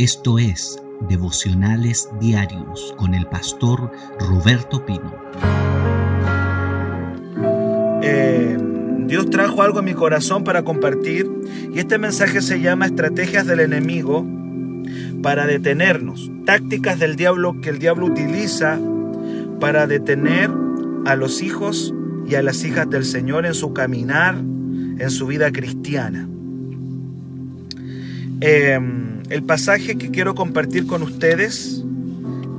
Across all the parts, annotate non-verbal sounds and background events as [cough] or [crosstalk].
Esto es Devocionales Diarios con el pastor Roberto Pino. Eh, Dios trajo algo a mi corazón para compartir y este mensaje se llama Estrategias del enemigo para detenernos. Tácticas del diablo que el diablo utiliza para detener a los hijos y a las hijas del Señor en su caminar, en su vida cristiana. Eh, el pasaje que quiero compartir con ustedes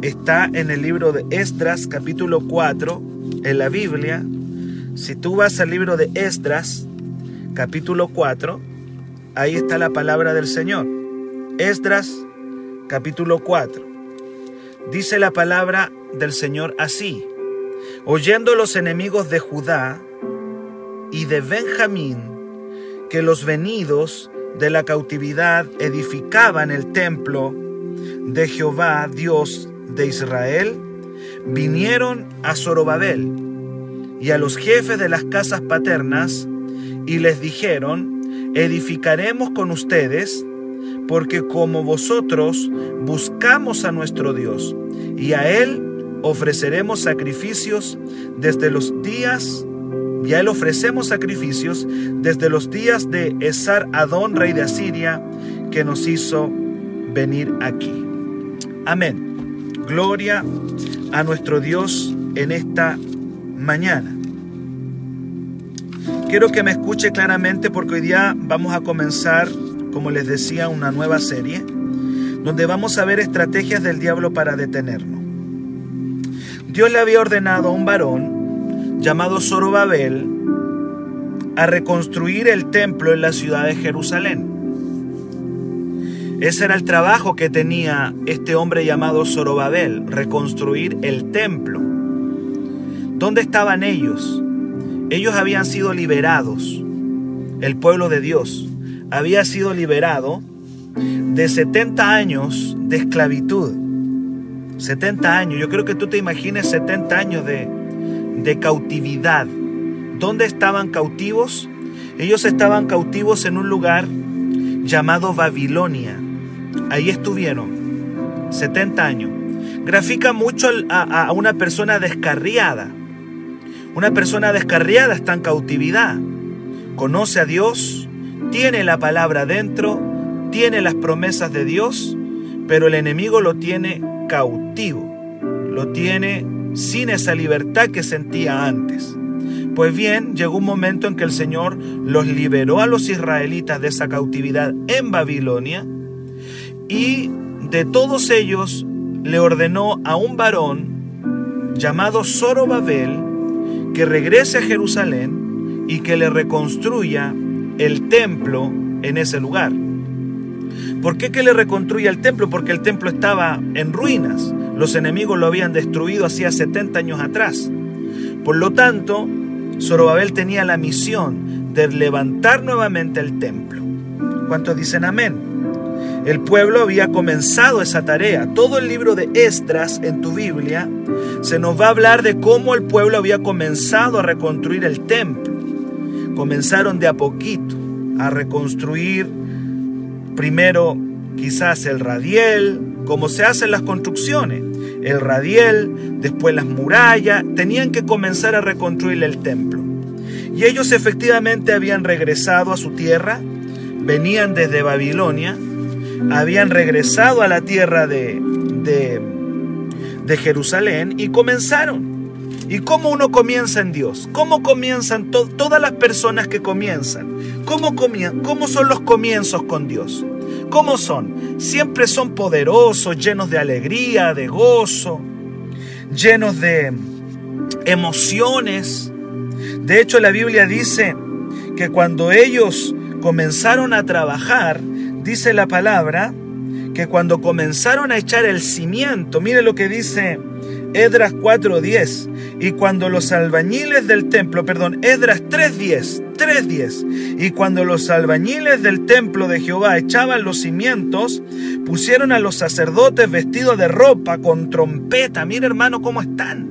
está en el libro de Esdras, capítulo 4, en la Biblia. Si tú vas al libro de Esdras, capítulo 4, ahí está la palabra del Señor. Esdras, capítulo 4. Dice la palabra del Señor así. Oyendo los enemigos de Judá y de Benjamín que los venidos de la cautividad edificaban el templo de Jehová, Dios de Israel, vinieron a Zorobabel y a los jefes de las casas paternas y les dijeron, edificaremos con ustedes, porque como vosotros buscamos a nuestro Dios y a Él ofreceremos sacrificios desde los días y a él ofrecemos sacrificios desde los días de Esar Adón, rey de Asiria, que nos hizo venir aquí. Amén. Gloria a nuestro Dios en esta mañana. Quiero que me escuche claramente porque hoy día vamos a comenzar, como les decía, una nueva serie donde vamos a ver estrategias del diablo para detenernos. Dios le había ordenado a un varón llamado Zorobabel a reconstruir el templo en la ciudad de Jerusalén. Ese era el trabajo que tenía este hombre llamado Zorobabel, reconstruir el templo. ¿Dónde estaban ellos? Ellos habían sido liberados. El pueblo de Dios había sido liberado de 70 años de esclavitud. 70 años. Yo creo que tú te imagines 70 años de, de cautividad. ¿Dónde estaban cautivos? Ellos estaban cautivos en un lugar llamado Babilonia. Ahí estuvieron 70 años. Grafica mucho a, a una persona descarriada. Una persona descarriada está en cautividad. Conoce a Dios, tiene la palabra dentro, tiene las promesas de Dios, pero el enemigo lo tiene cautivo, lo tiene sin esa libertad que sentía antes. Pues bien, llegó un momento en que el Señor los liberó a los israelitas de esa cautividad en Babilonia y de todos ellos le ordenó a un varón llamado Zorobabel que regrese a Jerusalén y que le reconstruya el templo en ese lugar. ¿Por qué que le reconstruya el templo? Porque el templo estaba en ruinas. Los enemigos lo habían destruido hacía 70 años atrás. Por lo tanto, Zorobabel tenía la misión de levantar nuevamente el templo. ¿Cuántos dicen amén? El pueblo había comenzado esa tarea. Todo el libro de Esdras en tu Biblia se nos va a hablar de cómo el pueblo había comenzado a reconstruir el templo. Comenzaron de a poquito a reconstruir primero quizás el radiel, como se hacen las construcciones. El radiel, después las murallas, tenían que comenzar a reconstruir el templo. Y ellos efectivamente habían regresado a su tierra, venían desde Babilonia, habían regresado a la tierra de, de, de Jerusalén y comenzaron. ¿Y cómo uno comienza en Dios? ¿Cómo comienzan todas las personas que comienzan? ¿Cómo, ¿Cómo son los comienzos con Dios? ¿Cómo son? Siempre son poderosos, llenos de alegría, de gozo, llenos de emociones. De hecho, la Biblia dice que cuando ellos comenzaron a trabajar, dice la palabra, que cuando comenzaron a echar el cimiento, mire lo que dice Edras 4:10. Y cuando los albañiles del templo, perdón, Edras 3:10, 3:10. Y cuando los albañiles del templo de Jehová echaban los cimientos, pusieron a los sacerdotes vestidos de ropa con trompeta. Mira hermano cómo están.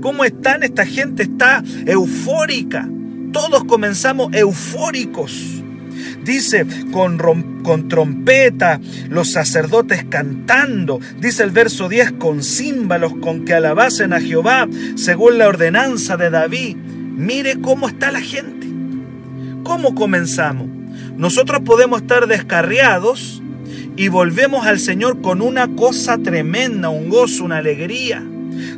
¿Cómo están? Esta gente está eufórica. Todos comenzamos eufóricos. Dice, con, con trompeta, los sacerdotes cantando, dice el verso 10, con címbalos con que alabasen a Jehová, según la ordenanza de David. Mire cómo está la gente. ¿Cómo comenzamos? Nosotros podemos estar descarriados y volvemos al Señor con una cosa tremenda, un gozo, una alegría.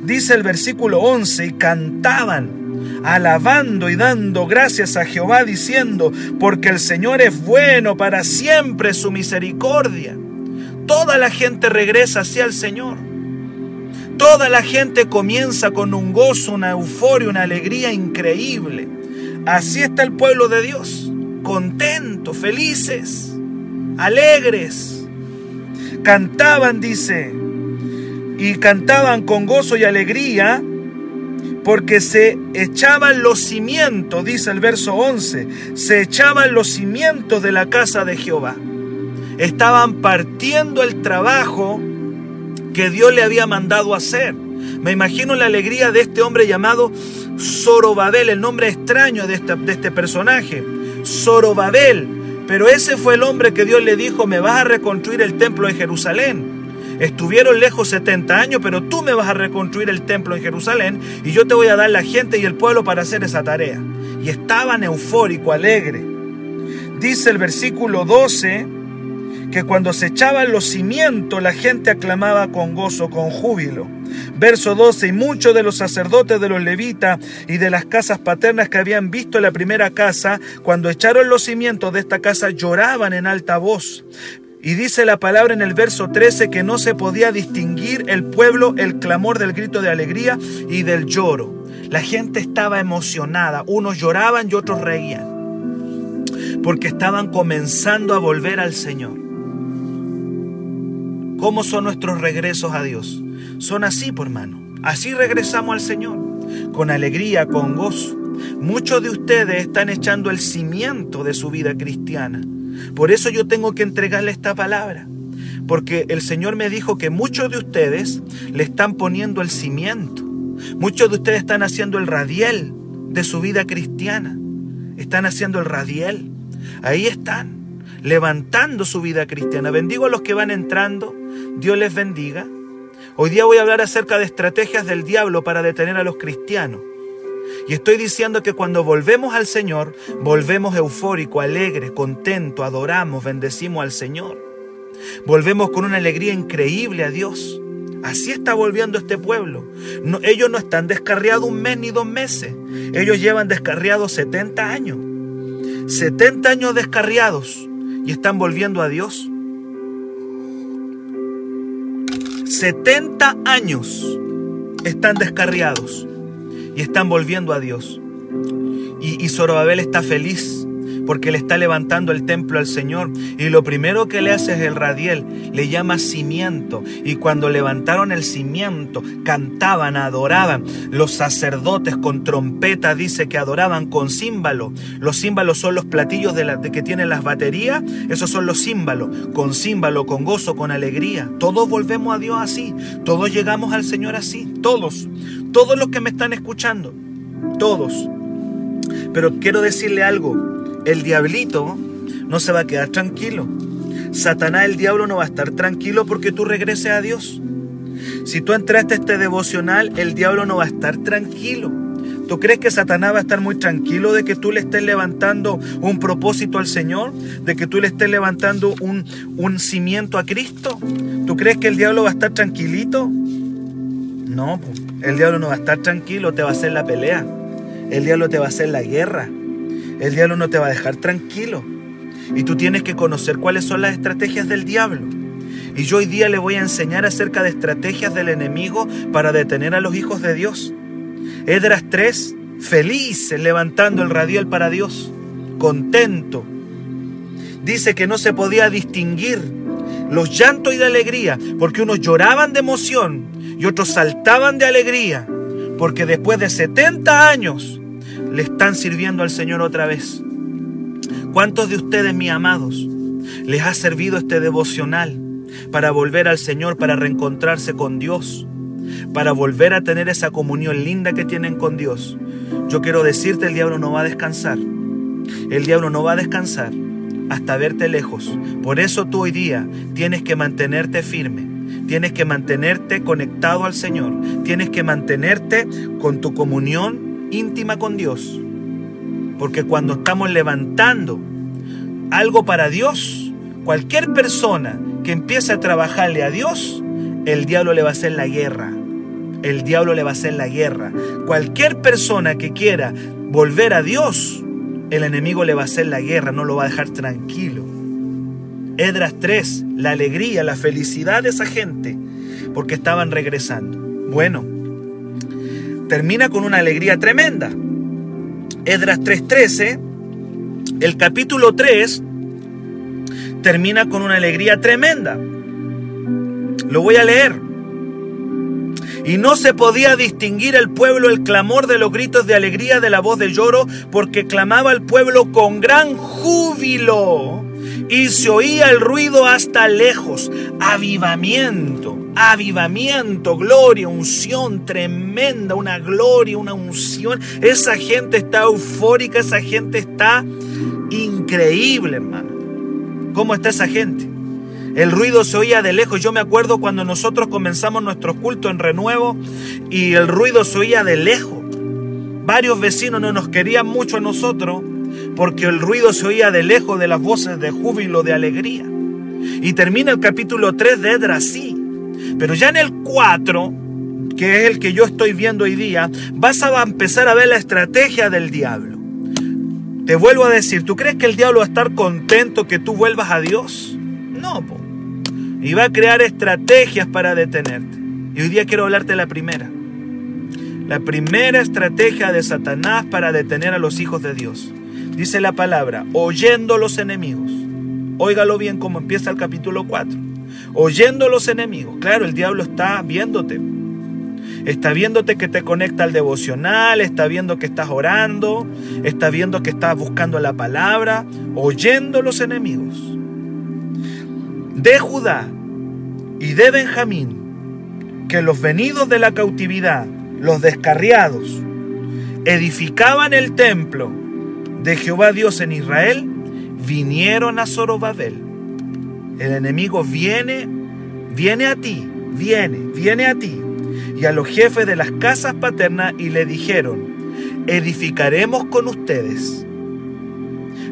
Dice el versículo 11, y cantaban alabando y dando gracias a Jehová, diciendo, porque el Señor es bueno para siempre su misericordia. Toda la gente regresa hacia el Señor. Toda la gente comienza con un gozo, una euforia, una alegría increíble. Así está el pueblo de Dios, contentos, felices, alegres. Cantaban, dice, y cantaban con gozo y alegría porque se echaban los cimientos, dice el verso 11, se echaban los cimientos de la casa de Jehová. Estaban partiendo el trabajo que Dios le había mandado hacer. Me imagino la alegría de este hombre llamado Zorobabel, el nombre extraño de, de este personaje. Zorobabel. Pero ese fue el hombre que Dios le dijo, me vas a reconstruir el templo de Jerusalén. Estuvieron lejos 70 años, pero tú me vas a reconstruir el templo en Jerusalén y yo te voy a dar la gente y el pueblo para hacer esa tarea. Y estaban eufórico, alegre. Dice el versículo 12 que cuando se echaban los cimientos la gente aclamaba con gozo, con júbilo. Verso 12, y muchos de los sacerdotes de los levitas y de las casas paternas que habían visto la primera casa, cuando echaron los cimientos de esta casa, lloraban en alta voz. Y dice la palabra en el verso 13 que no se podía distinguir el pueblo el clamor del grito de alegría y del lloro. La gente estaba emocionada, unos lloraban y otros reían, porque estaban comenzando a volver al Señor. ¿Cómo son nuestros regresos a Dios? Son así, por hermano. Así regresamos al Señor, con alegría, con gozo. Muchos de ustedes están echando el cimiento de su vida cristiana por eso yo tengo que entregarle esta palabra. Porque el Señor me dijo que muchos de ustedes le están poniendo el cimiento. Muchos de ustedes están haciendo el radiel de su vida cristiana. Están haciendo el radiel. Ahí están, levantando su vida cristiana. Bendigo a los que van entrando. Dios les bendiga. Hoy día voy a hablar acerca de estrategias del diablo para detener a los cristianos. Y estoy diciendo que cuando volvemos al Señor, volvemos eufórico, alegre, contento, adoramos, bendecimos al Señor. Volvemos con una alegría increíble a Dios. Así está volviendo este pueblo. ellos no están descarriados un mes ni dos meses. Ellos llevan descarriados 70 años. 70 años descarriados y están volviendo a Dios. 70 años están descarriados y están volviendo a Dios. Y, y Zorobabel está feliz porque le está levantando el templo al Señor. Y lo primero que le hace es el radiel, le llama cimiento. Y cuando levantaron el cimiento, cantaban, adoraban. Los sacerdotes con trompeta dice que adoraban con címbalo. Los címbalos son los platillos de, la, que tienen las baterías, esos son los címbalos. Con címbalo, con gozo, con alegría. Todos volvemos a Dios así. Todos llegamos al Señor así. Todos. Todos los que me están escuchando, todos. Pero quiero decirle algo, el diablito no se va a quedar tranquilo. Satanás, el diablo, no va a estar tranquilo porque tú regreses a Dios. Si tú entraste a este devocional, el diablo no va a estar tranquilo. ¿Tú crees que Satanás va a estar muy tranquilo de que tú le estés levantando un propósito al Señor? ¿De que tú le estés levantando un, un cimiento a Cristo? ¿Tú crees que el diablo va a estar tranquilito? No, el diablo no va a estar tranquilo, te va a hacer la pelea. El diablo te va a hacer la guerra. El diablo no te va a dejar tranquilo. Y tú tienes que conocer cuáles son las estrategias del diablo. Y yo hoy día le voy a enseñar acerca de estrategias del enemigo para detener a los hijos de Dios. Edras 3, feliz levantando el radial para Dios, contento. Dice que no se podía distinguir los llantos y la alegría, porque unos lloraban de emoción y otros saltaban de alegría, porque después de 70 años le están sirviendo al Señor otra vez. ¿Cuántos de ustedes, mis amados, les ha servido este devocional para volver al Señor, para reencontrarse con Dios, para volver a tener esa comunión linda que tienen con Dios? Yo quiero decirte, el diablo no va a descansar. El diablo no va a descansar hasta verte lejos. Por eso tú hoy día tienes que mantenerte firme. Tienes que mantenerte conectado al Señor. Tienes que mantenerte con tu comunión íntima con Dios. Porque cuando estamos levantando algo para Dios, cualquier persona que empiece a trabajarle a Dios, el diablo le va a hacer la guerra. El diablo le va a hacer la guerra. Cualquier persona que quiera volver a Dios, el enemigo le va a hacer la guerra, no lo va a dejar tranquilo. Edras 3, la alegría, la felicidad de esa gente, porque estaban regresando. Bueno, termina con una alegría tremenda. Edras 3:13, el capítulo 3, termina con una alegría tremenda. Lo voy a leer. Y no se podía distinguir el pueblo el clamor de los gritos de alegría de la voz de lloro, porque clamaba el pueblo con gran júbilo. Y se oía el ruido hasta lejos. Avivamiento, avivamiento, gloria, unción tremenda, una gloria, una unción. Esa gente está eufórica, esa gente está increíble, hermano. ¿Cómo está esa gente? El ruido se oía de lejos. Yo me acuerdo cuando nosotros comenzamos nuestro culto en renuevo y el ruido se oía de lejos. Varios vecinos no nos querían mucho a nosotros porque el ruido se oía de lejos de las voces de júbilo, de alegría. Y termina el capítulo 3 de Edra. Pero ya en el 4, que es el que yo estoy viendo hoy día, vas a empezar a ver la estrategia del diablo. Te vuelvo a decir, ¿tú crees que el diablo va a estar contento que tú vuelvas a Dios? No. Y va a crear estrategias para detenerte. Y hoy día quiero hablarte de la primera. La primera estrategia de Satanás para detener a los hijos de Dios. Dice la palabra, oyendo los enemigos. Óigalo bien como empieza el capítulo 4. Oyendo los enemigos. Claro, el diablo está viéndote. Está viéndote que te conecta al devocional, está viendo que estás orando, está viendo que estás buscando la palabra, oyendo los enemigos de Judá y de Benjamín, que los venidos de la cautividad, los descarriados, edificaban el templo de Jehová Dios en Israel, vinieron a Zorobabel. El enemigo viene, viene a ti, viene, viene a ti. Y a los jefes de las casas paternas y le dijeron, edificaremos con ustedes.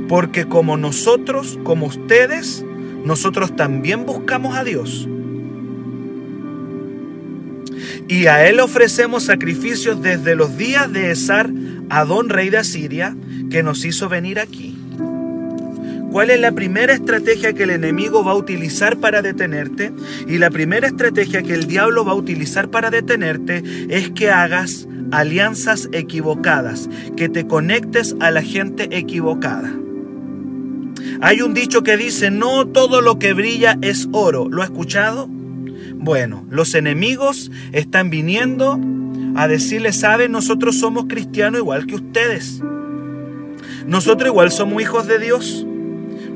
Porque como nosotros, como ustedes, nosotros también buscamos a Dios. Y a Él ofrecemos sacrificios desde los días de Esar, Adón, rey de Asiria, que nos hizo venir aquí. ¿Cuál es la primera estrategia que el enemigo va a utilizar para detenerte? Y la primera estrategia que el diablo va a utilizar para detenerte es que hagas alianzas equivocadas, que te conectes a la gente equivocada. Hay un dicho que dice, no todo lo que brilla es oro. ¿Lo ha escuchado? Bueno, los enemigos están viniendo a decirles, saben, nosotros somos cristianos igual que ustedes. Nosotros igual somos hijos de Dios.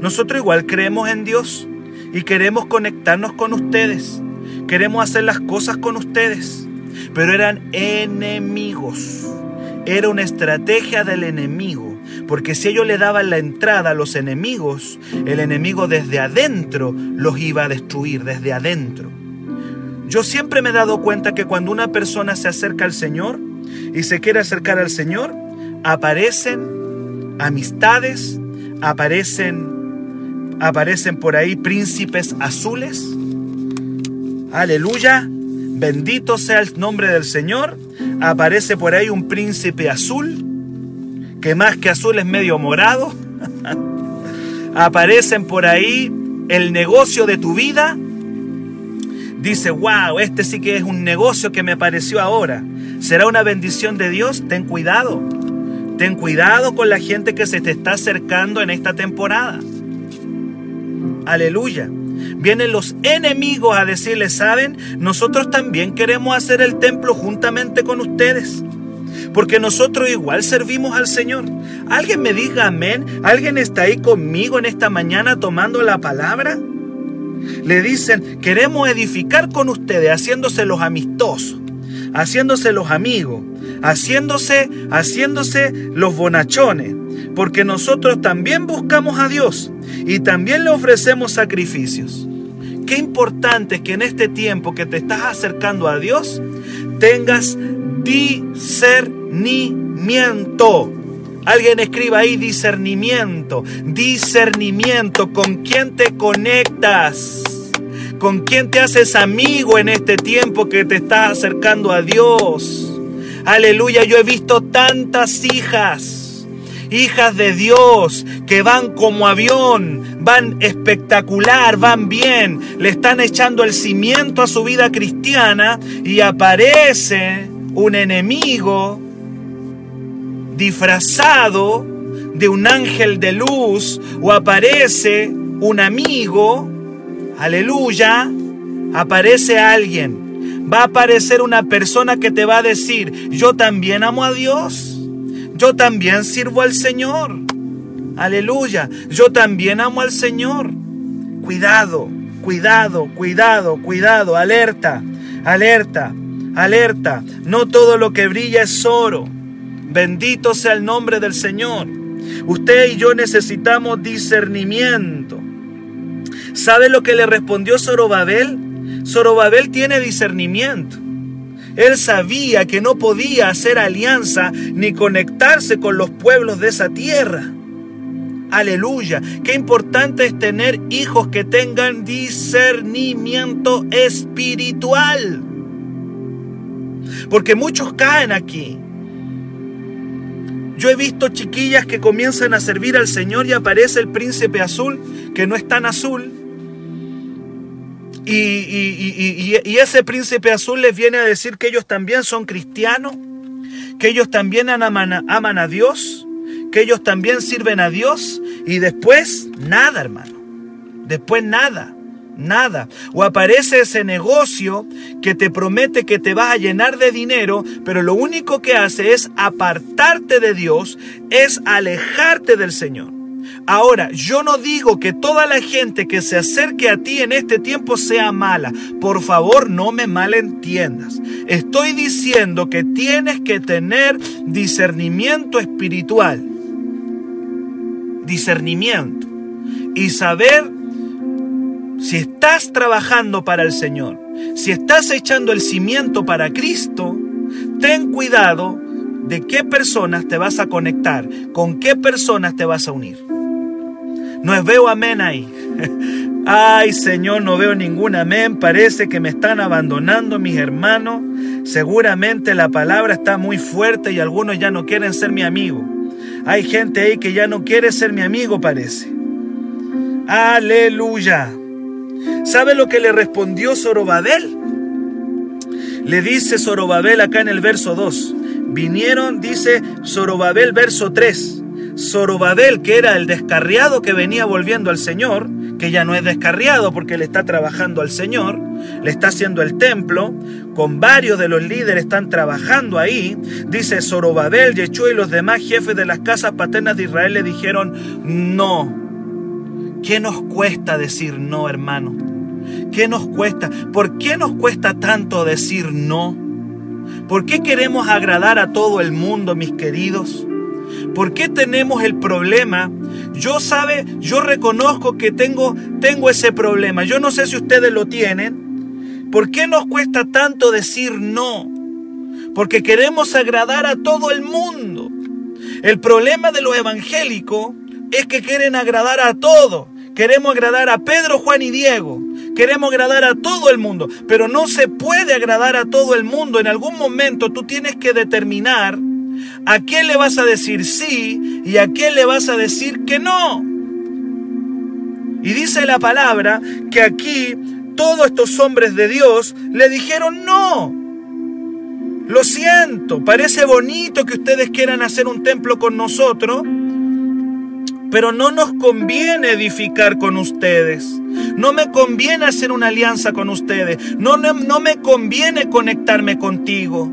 Nosotros igual creemos en Dios y queremos conectarnos con ustedes. Queremos hacer las cosas con ustedes. Pero eran enemigos. Era una estrategia del enemigo porque si ellos le daban la entrada a los enemigos, el enemigo desde adentro los iba a destruir, desde adentro. Yo siempre me he dado cuenta que cuando una persona se acerca al Señor y se quiere acercar al Señor, aparecen amistades, aparecen, aparecen por ahí príncipes azules. Aleluya, bendito sea el nombre del Señor. Aparece por ahí un príncipe azul que más que azul es medio morado. [laughs] Aparecen por ahí el negocio de tu vida. Dice, wow, este sí que es un negocio que me apareció ahora. ¿Será una bendición de Dios? Ten cuidado. Ten cuidado con la gente que se te está acercando en esta temporada. Aleluya. Vienen los enemigos a decirles, saben, nosotros también queremos hacer el templo juntamente con ustedes porque nosotros igual servimos al Señor. Alguien me diga amén. ¿Alguien está ahí conmigo en esta mañana tomando la palabra? Le dicen, queremos edificar con ustedes, haciéndose los amistosos, haciéndose los amigos, haciéndose, haciéndose los bonachones, porque nosotros también buscamos a Dios y también le ofrecemos sacrificios. Qué importante es que en este tiempo que te estás acercando a Dios tengas discernimiento. Alguien escriba ahí discernimiento, discernimiento, con quién te conectas, con quién te haces amigo en este tiempo que te estás acercando a Dios. Aleluya, yo he visto tantas hijas, hijas de Dios, que van como avión, van espectacular, van bien, le están echando el cimiento a su vida cristiana y aparece un enemigo disfrazado de un ángel de luz o aparece un amigo, aleluya, aparece alguien. Va a aparecer una persona que te va a decir, yo también amo a Dios, yo también sirvo al Señor, aleluya, yo también amo al Señor. Cuidado, cuidado, cuidado, cuidado, alerta, alerta, alerta. No todo lo que brilla es oro. Bendito sea el nombre del Señor. Usted y yo necesitamos discernimiento. ¿Sabe lo que le respondió Zorobabel? Zorobabel tiene discernimiento. Él sabía que no podía hacer alianza ni conectarse con los pueblos de esa tierra. Aleluya. Qué importante es tener hijos que tengan discernimiento espiritual. Porque muchos caen aquí. Yo he visto chiquillas que comienzan a servir al Señor y aparece el príncipe azul, que no es tan azul. Y, ese príncipe azul les viene a decir que ellos también son cristianos, que ellos también aman a Dios, que ellos también sirven a Dios. Y después, nada, hermano. Después nada nada. O aparece ese negocio que te promete que te vas a llenar de dinero, pero lo único que hace es apartarte de Dios, es alejarte del Señor. Ahora, yo no digo que toda la gente que se acerque a ti en este tiempo sea mala. Por favor, no me malentiendas. Estoy diciendo que tienes que tener discernimiento espiritual. Discernimiento. Y saber si estás trabajando para el Señor, si estás echando el cimiento para Cristo, ten cuidado de qué personas te vas a conectar, con qué personas te vas a unir. No veo amén ahí. [laughs] Ay Señor, no veo ningún amén. Parece que me están abandonando mis hermanos. Seguramente la palabra está muy fuerte y algunos ya no quieren ser mi amigo. Hay gente ahí que ya no quiere ser mi amigo, parece. Aleluya. ¿Sabe lo que le respondió Zorobabel? Le dice Zorobabel acá en el verso 2. Vinieron, dice Zorobabel verso 3. Zorobabel, que era el descarriado que venía volviendo al Señor, que ya no es descarriado porque le está trabajando al Señor, le está haciendo el templo, con varios de los líderes están trabajando ahí. Dice Zorobabel, Yechú y los demás jefes de las casas paternas de Israel le dijeron, no, ¿Qué nos cuesta decir no, hermano? ¿Qué nos cuesta? ¿Por qué nos cuesta tanto decir no? ¿Por qué queremos agradar a todo el mundo, mis queridos? ¿Por qué tenemos el problema? Yo sabe, yo reconozco que tengo, tengo ese problema. Yo no sé si ustedes lo tienen. ¿Por qué nos cuesta tanto decir no? Porque queremos agradar a todo el mundo. El problema de los evangélicos es que quieren agradar a todos. Queremos agradar a Pedro, Juan y Diego. Queremos agradar a todo el mundo, pero no se puede agradar a todo el mundo. En algún momento tú tienes que determinar a quién le vas a decir sí y a quién le vas a decir que no. Y dice la palabra que aquí todos estos hombres de Dios le dijeron no. Lo siento, parece bonito que ustedes quieran hacer un templo con nosotros, pero no nos conviene edificar con ustedes. No me conviene hacer una alianza con ustedes. No, no, me conviene conectarme contigo.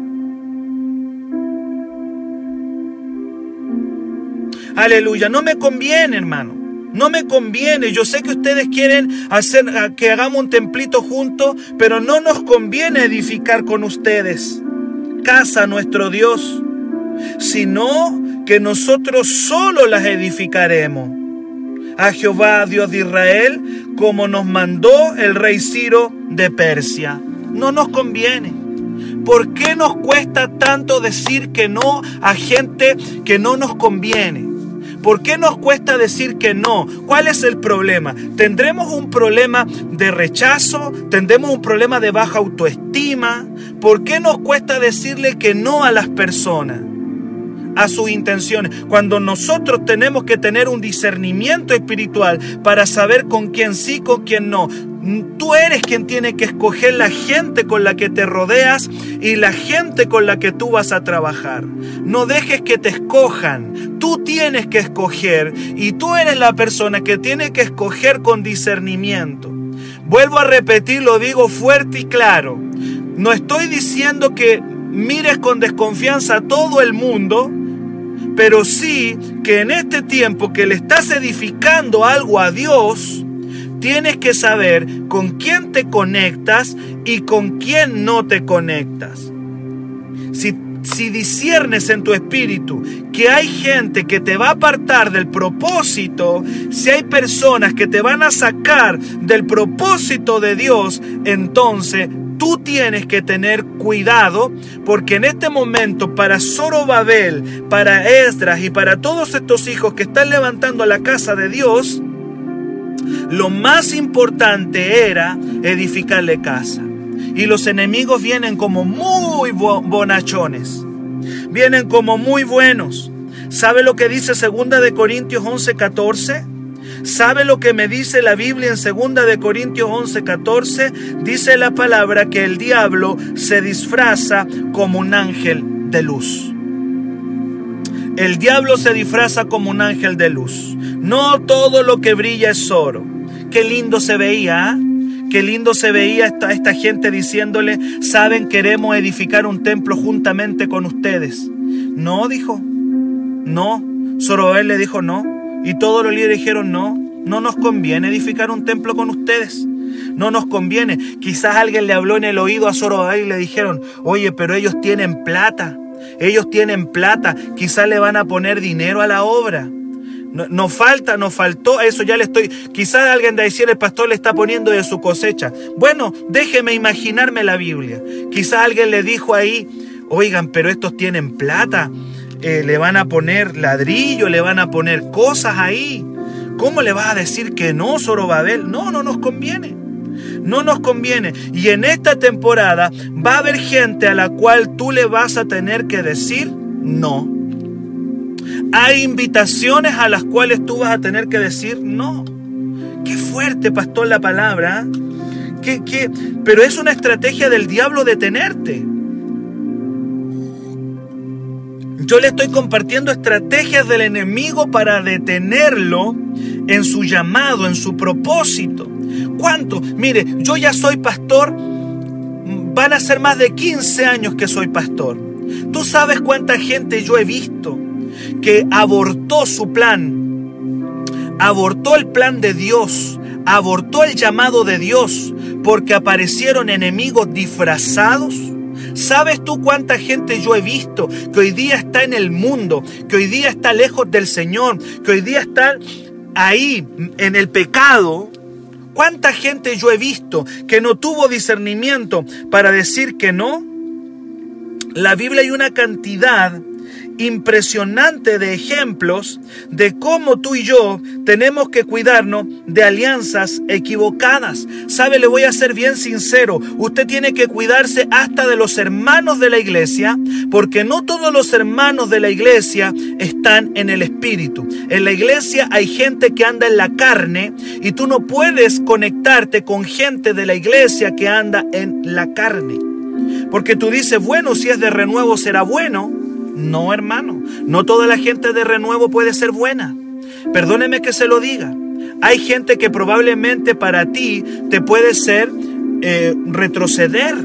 Aleluya, no me conviene, hermano. No me conviene. Yo sé que ustedes quieren hacer que hagamos un templito juntos, pero no nos conviene edificar con ustedes. Casa nuestro Dios. Sino que nosotros solo las edificaremos. A Jehová, Dios de Israel, como nos mandó el rey Ciro de Persia. No nos conviene. ¿Por qué nos cuesta tanto decir que no a gente que no nos conviene? ¿Por qué nos cuesta decir que no? ¿Cuál es el problema? ¿Tendremos un problema de rechazo? ¿Tendremos un problema de baja autoestima? ¿Por qué nos cuesta decirle que no a las personas? a sus intenciones, cuando nosotros tenemos que tener un discernimiento espiritual para saber con quién sí, con quién no. Tú eres quien tiene que escoger la gente con la que te rodeas y la gente con la que tú vas a trabajar. No dejes que te escojan. Tú tienes que escoger y tú eres la persona que tiene que escoger con discernimiento. Vuelvo a repetir, lo digo fuerte y claro. No estoy diciendo que mires con desconfianza a todo el mundo, pero sí que en este tiempo que le estás edificando algo a Dios, tienes que saber con quién te conectas y con quién no te conectas. Si, si disiernes en tu espíritu que hay gente que te va a apartar del propósito, si hay personas que te van a sacar del propósito de Dios, entonces tú tienes que tener cuidado porque en este momento para Zorobabel, para Esdras y para todos estos hijos que están levantando la casa de Dios, lo más importante era edificarle casa. Y los enemigos vienen como muy bonachones. Vienen como muy buenos. ¿Sabe lo que dice 2 de Corintios 11:14? ¿Sabe lo que me dice la Biblia en 2 de Corintios 11:14? Dice la palabra que el diablo se disfraza como un ángel de luz. El diablo se disfraza como un ángel de luz. No todo lo que brilla es oro. Qué lindo se veía, ¿ah? Qué lindo se veía esta, esta gente diciéndole, saben, queremos edificar un templo juntamente con ustedes. No, dijo. No. Zorobabel le dijo no. Y todos los líderes dijeron, no, no nos conviene edificar un templo con ustedes. No nos conviene. Quizás alguien le habló en el oído a Zorobabel y le dijeron, oye, pero ellos tienen plata. Ellos tienen plata. Quizás le van a poner dinero a la obra. Nos falta, nos faltó, eso ya le estoy. Quizás alguien de decir el pastor le está poniendo de su cosecha. Bueno, déjeme imaginarme la Biblia. Quizás alguien le dijo ahí, oigan, pero estos tienen plata. Eh, le van a poner ladrillo, le van a poner cosas ahí. ¿Cómo le vas a decir que no, Zorobabel? No, no nos conviene. No nos conviene. Y en esta temporada va a haber gente a la cual tú le vas a tener que decir no. Hay invitaciones a las cuales tú vas a tener que decir no. Qué fuerte, pastor, la palabra. ¿Qué, qué? Pero es una estrategia del diablo detenerte. Yo le estoy compartiendo estrategias del enemigo para detenerlo en su llamado, en su propósito. ¿Cuánto? Mire, yo ya soy pastor, van a ser más de 15 años que soy pastor. ¿Tú sabes cuánta gente yo he visto que abortó su plan? Abortó el plan de Dios, abortó el llamado de Dios porque aparecieron enemigos disfrazados ¿Sabes tú cuánta gente yo he visto que hoy día está en el mundo, que hoy día está lejos del Señor, que hoy día está ahí en el pecado? ¿Cuánta gente yo he visto que no tuvo discernimiento para decir que no? La Biblia hay una cantidad impresionante de ejemplos de cómo tú y yo tenemos que cuidarnos de alianzas equivocadas. Sabe, le voy a ser bien sincero, usted tiene que cuidarse hasta de los hermanos de la iglesia, porque no todos los hermanos de la iglesia están en el espíritu. En la iglesia hay gente que anda en la carne y tú no puedes conectarte con gente de la iglesia que anda en la carne. Porque tú dices, bueno, si es de renuevo será bueno. No, hermano, no toda la gente de renuevo puede ser buena. Perdóneme que se lo diga. Hay gente que probablemente para ti te puede ser eh, retroceder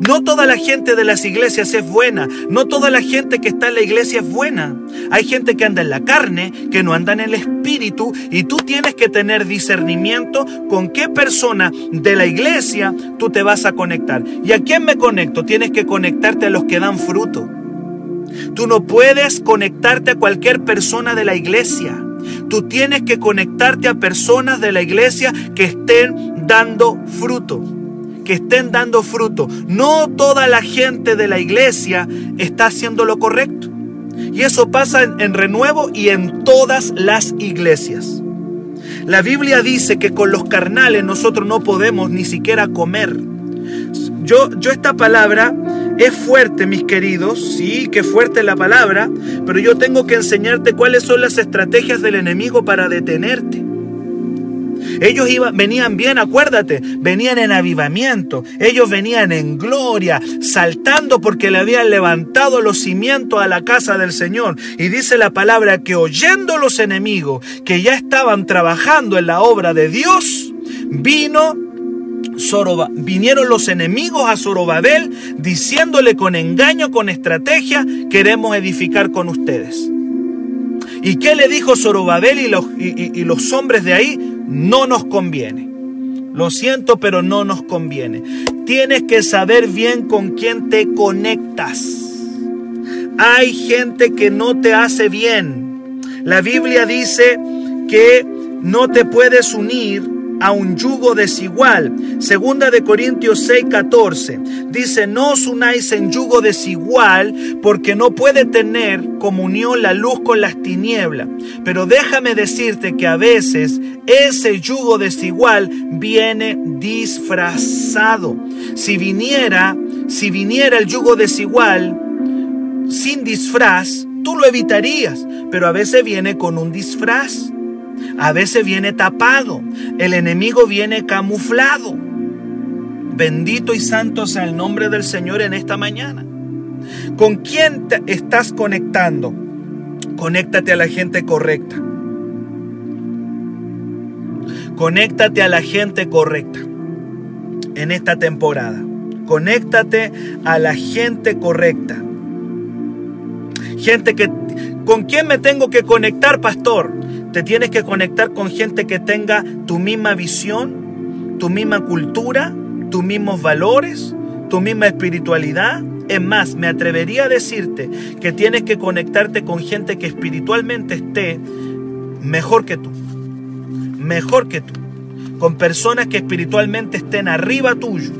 no toda la gente de las iglesias es buena, no toda la gente que está en la iglesia es buena. Hay gente que anda en la carne, que no anda en el espíritu, y tú tienes que tener discernimiento con qué persona de la iglesia tú te vas a conectar. ¿Y a quién me conecto? Tienes que conectarte a los que dan fruto. Tú no puedes conectarte a cualquier persona de la iglesia. Tú tienes que conectarte a personas de la iglesia que estén dando fruto. Que estén dando fruto. No toda la gente de la iglesia está haciendo lo correcto. Y eso pasa en, renuevo y en todas las iglesias. La Biblia dice que con los carnales nosotros no podemos ni siquiera comer. Yo, yo esta palabra es fuerte, mis queridos, sí, que fuerte la palabra, pero yo tengo que enseñarte cuáles son las estrategias del enemigo para detenerte. Ellos venían bien, acuérdate, venían en avivamiento, ellos venían en gloria, saltando porque le habían levantado los cimientos a la casa del Señor. Y dice la palabra que oyendo los enemigos que ya estaban trabajando en la obra de Dios, vino vinieron los enemigos a Zorobabel diciéndole con engaño, con estrategia, queremos edificar con ustedes. ¿Y qué le dijo Zorobabel y los, y los hombres de ahí? No nos conviene. Lo siento, pero no nos conviene. Tienes que saber bien con quién te conectas. Hay gente que no te hace bien. La Biblia dice que no te puedes unir a un yugo desigual. Segunda de Corintios 6, 14. Dice, no os unáis en yugo desigual porque no puede tener comunión la luz con las tinieblas. Pero déjame decirte que a veces ese yugo desigual viene disfrazado. Si viniera, si viniera el yugo desigual sin disfraz, tú lo evitarías, pero a veces viene con un disfraz. A veces viene tapado. El enemigo viene camuflado. Bendito y santo sea el nombre del Señor en esta mañana. ¿Con quién te estás conectando? Conéctate a la gente correcta. Conéctate a la gente correcta en esta temporada. Conéctate a la gente correcta. Gente que... ¿Con quién me tengo que conectar, pastor? Te tienes que conectar con gente que tenga tu misma visión, tu misma cultura, tus mismos valores, tu misma espiritualidad. Es más, me atrevería a decirte que tienes que conectarte con gente que espiritualmente esté mejor que tú. Mejor que tú. Con personas que espiritualmente estén arriba tuyo.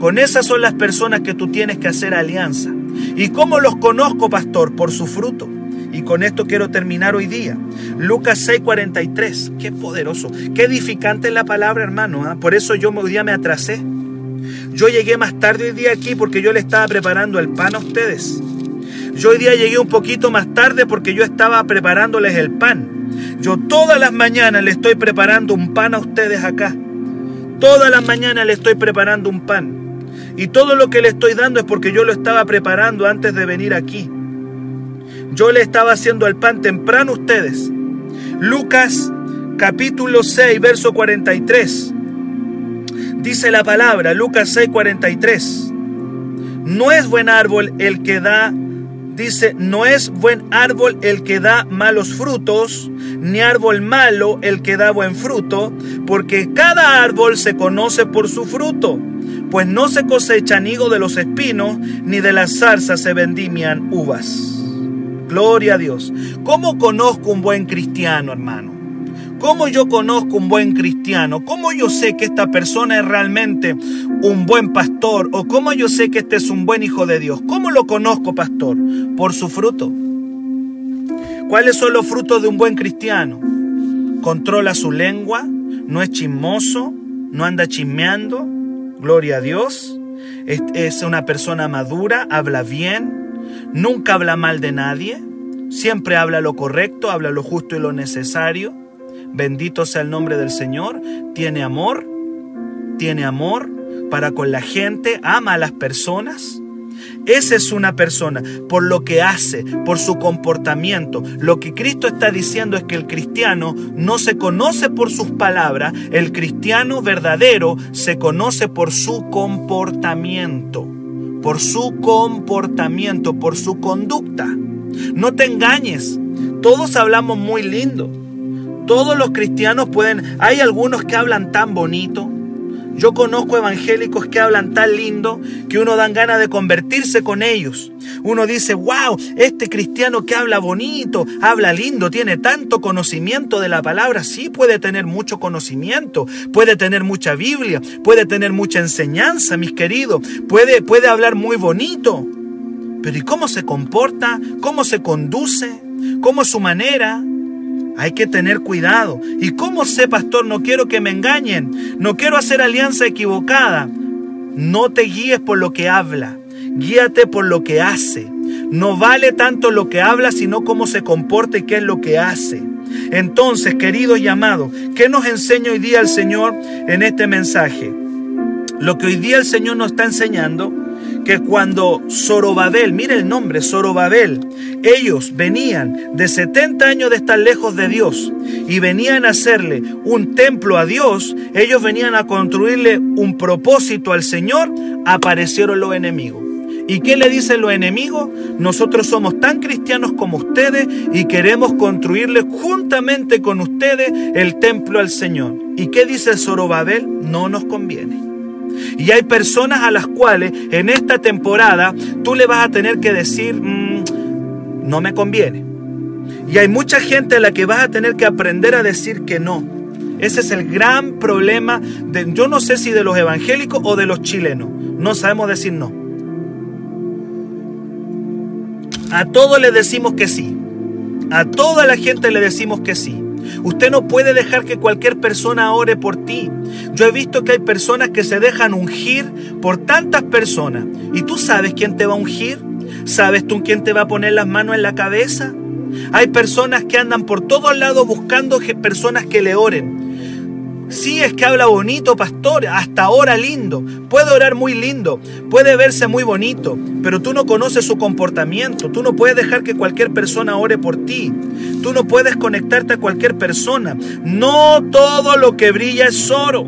Con esas son las personas que tú tienes que hacer alianza. ¿Y cómo los conozco, pastor? Por su fruto. Y con esto quiero terminar hoy día. Lucas 6:43. Qué poderoso. Qué edificante la palabra, hermano. ¿ah? Por eso yo hoy día me atrasé. Yo llegué más tarde hoy día aquí porque yo le estaba preparando el pan a ustedes. Yo hoy día llegué un poquito más tarde porque yo estaba preparándoles el pan. Yo todas las mañanas le estoy preparando un pan a ustedes acá. Todas las mañanas le estoy preparando un pan. Y todo lo que le estoy dando es porque yo lo estaba preparando antes de venir aquí. Yo le estaba haciendo el pan temprano a ustedes. Lucas capítulo 6, verso 43. Dice la palabra, Lucas 6, 43. No es buen árbol el que da, dice, no es buen árbol el que da malos frutos, ni árbol malo el que da buen fruto, porque cada árbol se conoce por su fruto, pues no se cosechan higo de los espinos, ni de las zarzas se vendimian uvas. Gloria a Dios. ¿Cómo conozco un buen cristiano, hermano? ¿Cómo yo conozco un buen cristiano? ¿Cómo yo sé que esta persona es realmente un buen pastor? ¿O cómo yo sé que este es un buen hijo de Dios? ¿Cómo lo conozco, pastor? Por su fruto. ¿Cuáles son los frutos de un buen cristiano? Controla su lengua, no es chismoso, no anda chismeando. Gloria a Dios. Es una persona madura, habla bien, Nunca habla mal de nadie, siempre habla lo correcto, habla lo justo y lo necesario. Bendito sea el nombre del Señor. Tiene amor, tiene amor para con la gente, ama a las personas. Esa es una persona por lo que hace, por su comportamiento. Lo que Cristo está diciendo es que el cristiano no se conoce por sus palabras, el cristiano verdadero se conoce por su comportamiento por su comportamiento, por su conducta. No te engañes, todos hablamos muy lindo. Todos los cristianos pueden, hay algunos que hablan tan bonito. Yo conozco evangélicos que hablan tan lindo que uno dan ganas de convertirse con ellos. Uno dice, wow, este cristiano que habla bonito, habla lindo, tiene tanto conocimiento de la palabra. Sí, puede tener mucho conocimiento, puede tener mucha Biblia, puede tener mucha enseñanza, mis queridos, puede, puede hablar muy bonito. Pero ¿y cómo se comporta? ¿Cómo se conduce? ¿Cómo es su manera? Hay que tener cuidado. ¿Y cómo sé, pastor? No quiero que me engañen. No quiero hacer alianza equivocada. No te guíes por lo que habla. Guíate por lo que hace. No vale tanto lo que habla, sino cómo se comporta y qué es lo que hace. Entonces, querido y amado, ¿qué nos enseña hoy día el Señor en este mensaje? Lo que hoy día el Señor nos está enseñando que cuando Zorobabel, mire el nombre, Zorobabel, ellos venían de 70 años de estar lejos de Dios y venían a hacerle un templo a Dios, ellos venían a construirle un propósito al Señor, aparecieron los enemigos. ¿Y qué le dicen los enemigos? Nosotros somos tan cristianos como ustedes y queremos construirle juntamente con ustedes el templo al Señor. ¿Y qué dice Zorobabel? No nos conviene. Y hay personas a las cuales en esta temporada tú le vas a tener que decir, mm, no me conviene. Y hay mucha gente a la que vas a tener que aprender a decir que no. Ese es el gran problema, de, yo no sé si de los evangélicos o de los chilenos. No sabemos decir no. A todos le decimos que sí. A toda la gente le decimos que sí. Usted no puede dejar que cualquier persona ore por ti. Yo he visto que hay personas que se dejan ungir por tantas personas. ¿Y tú sabes quién te va a ungir? ¿Sabes tú quién te va a poner las manos en la cabeza? Hay personas que andan por todos lados buscando personas que le oren. Sí, es que habla bonito, pastor, hasta ahora lindo. Puede orar muy lindo, puede verse muy bonito, pero tú no conoces su comportamiento. Tú no puedes dejar que cualquier persona ore por ti. Tú no puedes conectarte a cualquier persona. No todo lo que brilla es oro.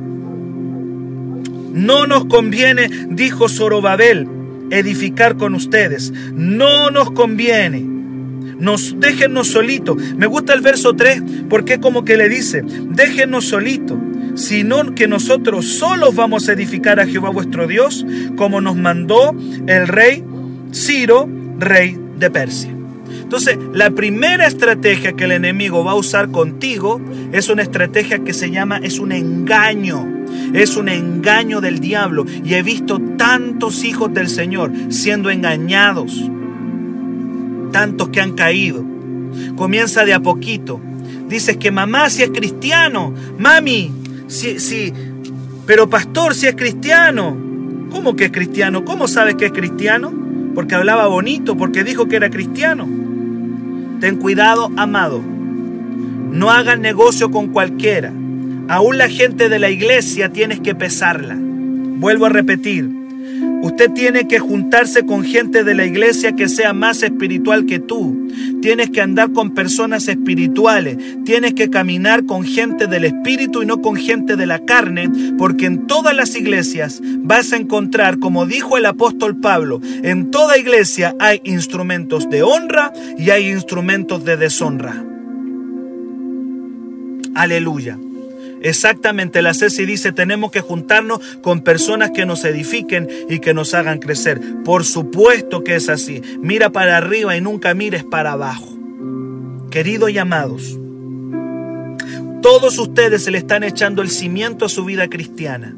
No nos conviene, dijo Zorobabel, edificar con ustedes. No nos conviene. Nos déjennos solitos. Me gusta el verso 3 porque como que le dice, déjennos solitos sino que nosotros solos vamos a edificar a Jehová vuestro Dios, como nos mandó el rey Ciro, rey de Persia. Entonces, la primera estrategia que el enemigo va a usar contigo es una estrategia que se llama, es un engaño. Es un engaño del diablo. Y he visto tantos hijos del Señor siendo engañados. Tantos que han caído. Comienza de a poquito. Dices que mamá si es cristiano. Mami, Sí, sí, pero pastor, si es cristiano. ¿Cómo que es cristiano? ¿Cómo sabes que es cristiano? Porque hablaba bonito, porque dijo que era cristiano. Ten cuidado, amado. No hagan negocio con cualquiera. Aún la gente de la iglesia tienes que pesarla. Vuelvo a repetir, Usted tiene que juntarse con gente de la iglesia que sea más espiritual que tú. Tienes que andar con personas espirituales. Tienes que caminar con gente del espíritu y no con gente de la carne, porque en todas las iglesias vas a encontrar, como dijo el apóstol Pablo, en toda iglesia hay instrumentos de honra y hay instrumentos de deshonra. Aleluya. Exactamente, la Ceci dice, tenemos que juntarnos con personas que nos edifiquen y que nos hagan crecer. Por supuesto que es así. Mira para arriba y nunca mires para abajo. Queridos y amados, todos ustedes se le están echando el cimiento a su vida cristiana.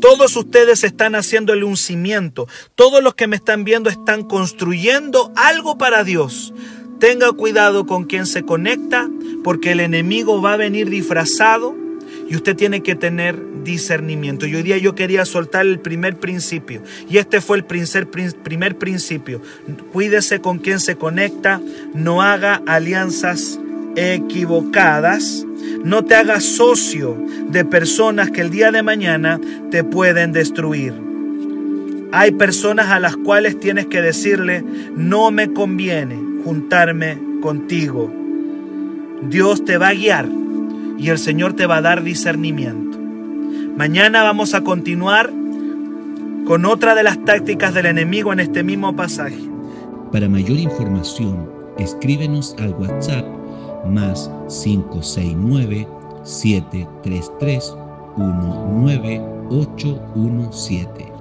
Todos ustedes están haciéndole un cimiento. Todos los que me están viendo están construyendo algo para Dios. Tenga cuidado con quien se conecta porque el enemigo va a venir disfrazado y usted tiene que tener discernimiento. Y hoy día yo quería soltar el primer principio. Y este fue el primer principio. Cuídese con quien se conecta. No haga alianzas equivocadas. No te hagas socio de personas que el día de mañana te pueden destruir. Hay personas a las cuales tienes que decirle, no me conviene juntarme contigo. Dios te va a guiar y el Señor te va a dar discernimiento. Mañana vamos a continuar con otra de las tácticas del enemigo en este mismo pasaje. Para mayor información, escríbenos al WhatsApp más 569 733 19 817.